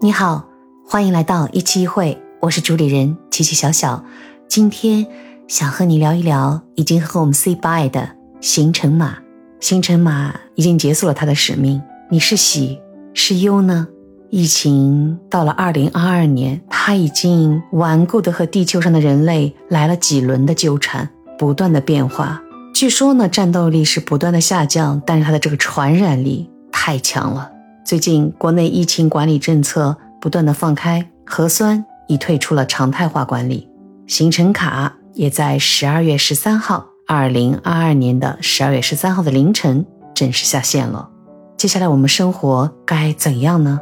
你好，欢迎来到一期一会，我是主理人琪琪小小。今天想和你聊一聊已经和我们 say bye 的行程码。行程码已经结束了它的使命，你是喜是忧呢？疫情到了二零二二年，它已经顽固的和地球上的人类来了几轮的纠缠，不断的变化。据说呢，战斗力是不断的下降，但是它的这个传染力太强了。最近国内疫情管理政策不断的放开，核酸已退出了常态化管理，行程卡也在十二月十三号，二零二二年的十二月十三号的凌晨正式下线了。接下来我们生活该怎样呢？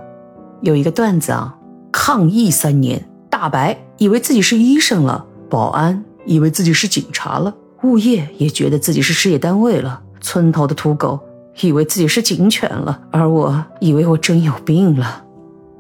有一个段子啊，抗疫三年，大白以为自己是医生了，保安以为自己是警察了。物业也觉得自己是事业单位了，村头的土狗以为自己是警犬了，而我以为我真有病了。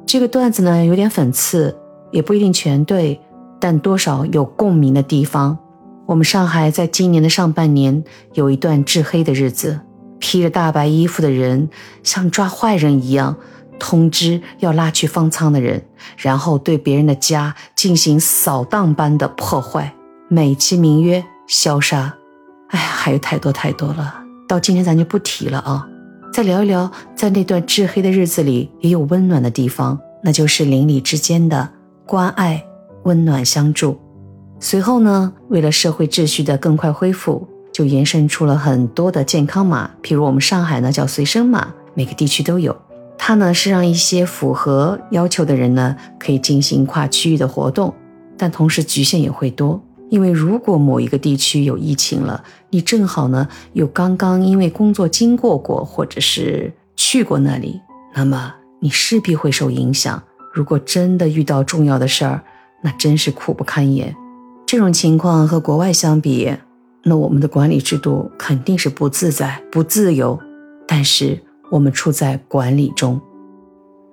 这个段子呢有点讽刺，也不一定全对，但多少有共鸣的地方。我们上海在今年的上半年有一段至黑的日子，披着大白衣服的人像抓坏人一样，通知要拉去方舱的人，然后对别人的家进行扫荡般的破坏，美其名曰。消杀，哎呀，还有太多太多了。到今天咱就不提了啊。再聊一聊，在那段至黑的日子里，也有温暖的地方，那就是邻里之间的关爱、温暖相助。随后呢，为了社会秩序的更快恢复，就延伸出了很多的健康码，譬如我们上海呢叫随身码，每个地区都有。它呢是让一些符合要求的人呢可以进行跨区域的活动，但同时局限也会多。因为如果某一个地区有疫情了，你正好呢又刚刚因为工作经过过，或者是去过那里，那么你势必会受影响。如果真的遇到重要的事儿，那真是苦不堪言。这种情况和国外相比，那我们的管理制度肯定是不自在、不自由。但是我们处在管理中。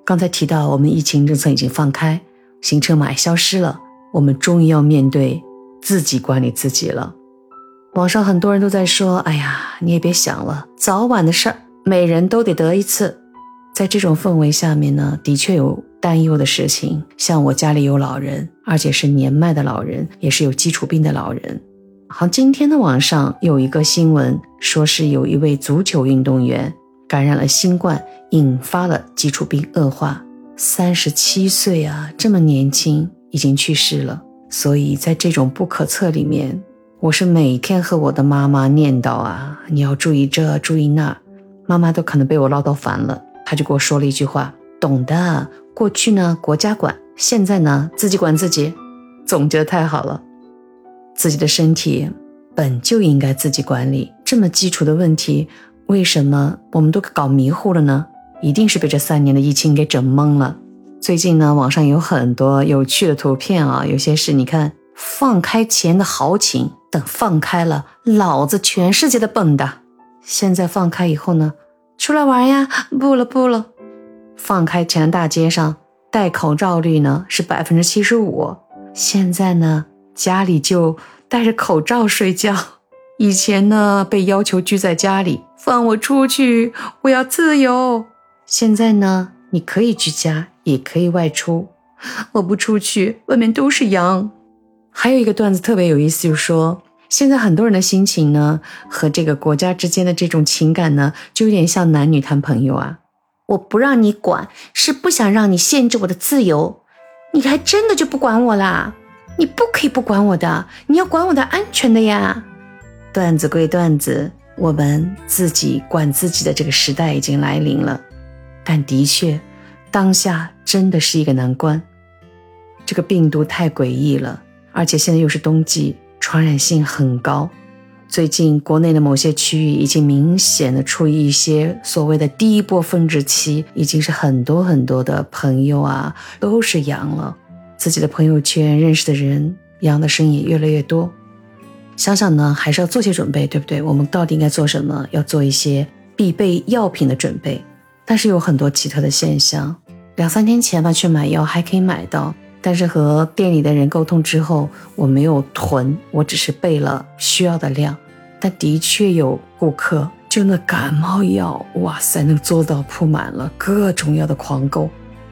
刚才提到，我们疫情政策已经放开，行程码也消失了，我们终于要面对。自己管理自己了。网上很多人都在说：“哎呀，你也别想了，早晚的事儿，每人都得得一次。”在这种氛围下面呢，的确有担忧的事情。像我家里有老人，而且是年迈的老人，也是有基础病的老人。好，今天的网上有一个新闻，说是有一位足球运动员感染了新冠，引发了基础病恶化，三十七岁啊，这么年轻，已经去世了。所以在这种不可测里面，我是每天和我的妈妈念叨啊，你要注意这，注意那。妈妈都可能被我唠叨烦了，她就给我说了一句话：“懂的。过去呢，国家管；现在呢，自己管自己。”总结的太好了。自己的身体本就应该自己管理，这么基础的问题，为什么我们都搞迷糊了呢？一定是被这三年的疫情给整懵了。最近呢，网上有很多有趣的图片啊，有些是你看放开前的豪情，等放开了，老子全世界的蹦跶。现在放开以后呢，出来玩呀，不了不了。放开前大街上戴口罩率呢是百分之七十五，现在呢家里就戴着口罩睡觉。以前呢被要求居在家里，放我出去，我要自由。现在呢你可以居家。也可以外出，我不出去，外面都是羊。还有一个段子特别有意思，就是说现在很多人的心情呢，和这个国家之间的这种情感呢，就有点像男女谈朋友啊。我不让你管，是不想让你限制我的自由。你还真的就不管我啦？你不可以不管我的，你要管我的安全的呀。段子归段子，我们自己管自己的这个时代已经来临了，但的确。当下真的是一个难关，这个病毒太诡异了，而且现在又是冬季，传染性很高。最近国内的某些区域已经明显的处于一些所谓的第一波峰值期，已经是很多很多的朋友啊都是阳了，自己的朋友圈认识的人阳的声音越来越多。想想呢，还是要做些准备，对不对？我们到底应该做什么？要做一些必备药品的准备，但是有很多奇特的现象。两三天前吧，去买药还可以买到，但是和店里的人沟通之后，我没有囤，我只是备了需要的量。但的确有顾客，就那感冒药，哇塞，能做到铺满了，各种药的狂购。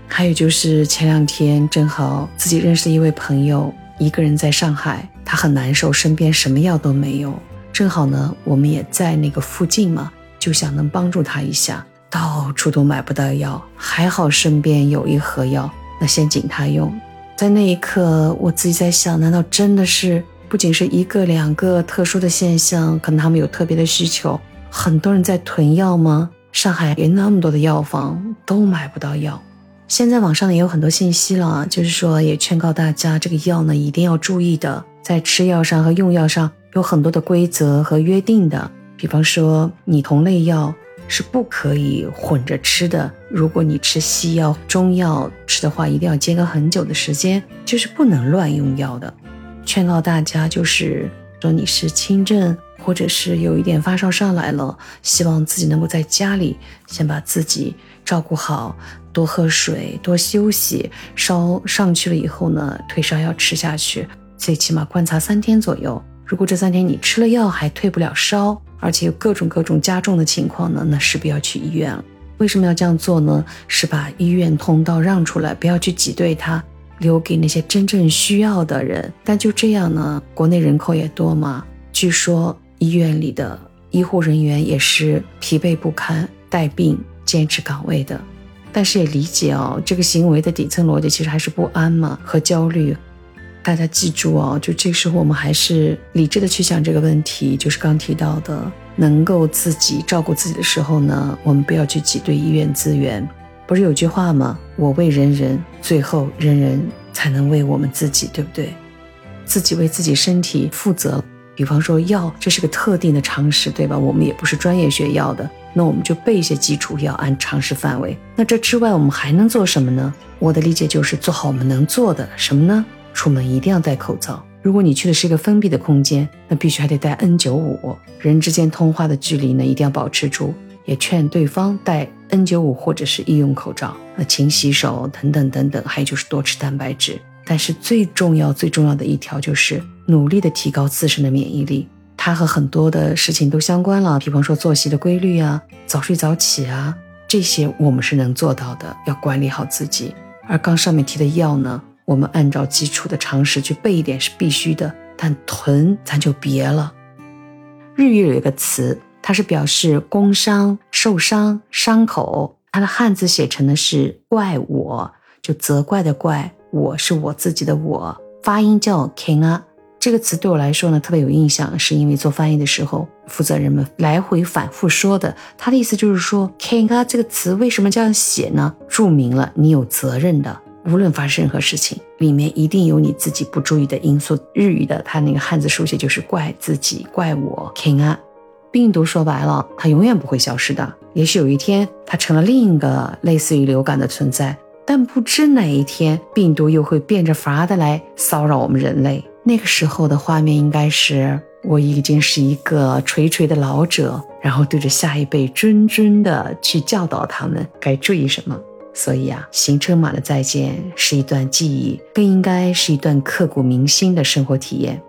还有就是前两天正好自己认识一位朋友，一个人在上海，他很难受，身边什么药都没有。正好呢，我们也在那个附近嘛，就想能帮助他一下。到处都买不到药，还好身边有一盒药，那先紧他用。在那一刻，我自己在想，难道真的是不仅是一个两个特殊的现象，可能他们有特别的需求，很多人在囤药吗？上海有那么多的药房都买不到药。现在网上也有很多信息了，就是说也劝告大家，这个药呢一定要注意的，在吃药上和用药上有很多的规则和约定的，比方说你同类药。是不可以混着吃的。如果你吃西药、中药吃的话，一定要间隔很久的时间，就是不能乱用药的。劝告大家，就是说你是轻症，或者是有一点发烧上来了，希望自己能够在家里先把自己照顾好，多喝水，多休息。烧上去了以后呢，退烧药吃下去，最起码观察三天左右。如果这三天你吃了药还退不了烧，而且有各种各种加重的情况呢，那势必要去医院了。为什么要这样做呢？是把医院通道让出来，不要去挤兑它，留给那些真正需要的人。但就这样呢，国内人口也多嘛，据说医院里的医护人员也是疲惫不堪，带病坚持岗位的。但是也理解哦，这个行为的底层逻辑其实还是不安嘛和焦虑。大家记住哦，就这时候我们还是理智的去想这个问题。就是刚提到的，能够自己照顾自己的时候呢，我们不要去挤兑医院资源。不是有句话吗？我为人人，最后人人才能为我们自己，对不对？自己为自己身体负责。比方说药，这是个特定的常识，对吧？我们也不是专业学药的，那我们就备一些基础药，按常识范围。那这之外，我们还能做什么呢？我的理解就是做好我们能做的什么呢？出门一定要戴口罩。如果你去的是一个封闭的空间，那必须还得戴 N95。人之间通话的距离呢，一定要保持住。也劝对方戴 N95 或者是医用口罩。那勤洗手等等等等，还有就是多吃蛋白质。但是最重要最重要的一条就是努力的提高自身的免疫力。它和很多的事情都相关了，比方说作息的规律啊，早睡早起啊，这些我们是能做到的。要管理好自己。而刚上面提的药呢？我们按照基础的常识去背一点是必须的，但囤咱就别了。日语有一个词，它是表示工伤、受伤、伤口，它的汉字写成的是“怪我”，就责怪的怪，我是我自己的我，发音叫 “kenga”。这个词对我来说呢特别有印象，是因为做翻译的时候，负责人们来回反复说的。他的意思就是说，“kenga” 这个词为什么这样写呢？注明了你有责任的。无论发生任何事情，里面一定有你自己不注意的因素。日语的它那个汉字书写就是怪自己，怪我。King 啊，病毒说白了，它永远不会消失的。也许有一天，它成了另一个类似于流感的存在，但不知哪一天，病毒又会变着法的来骚扰我们人类。那个时候的画面应该是我已经是一个垂垂的老者，然后对着下一辈谆谆的去教导他们该注意什么。所以啊，行车码的再见是一段记忆，更应该是一段刻骨铭心的生活体验。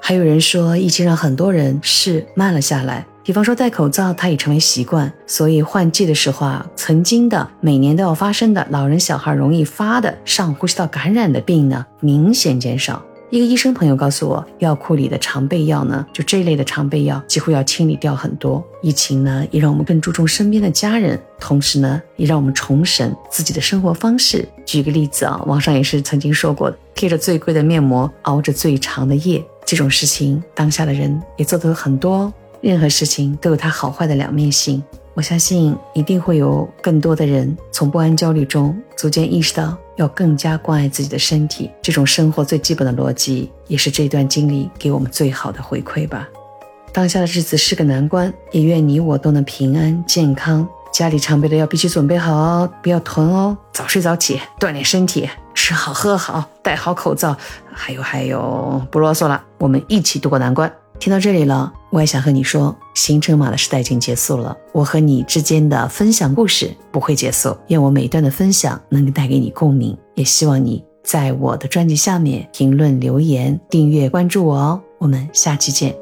还有人说，疫情让很多人是慢了下来。比方说戴口罩，它已成为习惯，所以换季的时候啊，曾经的每年都要发生的老人小孩容易发的上呼吸道感染的病呢，明显减少。一个医生朋友告诉我，药库里的常备药呢，就这类的常备药几乎要清理掉很多。疫情呢，也让我们更注重身边的家人，同时呢，也让我们重审自己的生活方式。举个例子啊，网上也是曾经说过的，贴着最贵的面膜，熬着最长的夜，这种事情，当下的人也做得很多。任何事情都有它好坏的两面性。我相信一定会有更多的人从不安焦虑中逐渐意识到要更加关爱自己的身体，这种生活最基本的逻辑，也是这段经历给我们最好的回馈吧。当下的日子是个难关，也愿你我都能平安健康。家里常备的药必须准备好哦，不要囤哦。早睡早起，锻炼身体，吃好喝好，戴好口罩。还有还有，不啰嗦了，我们一起度过难关。听到这里了，我也想和你说，行程码的时代已经结束了。我和你之间的分享故事不会结束，愿我每一段的分享能够带给你共鸣，也希望你在我的专辑下面评论留言、订阅关注我哦。我们下期见。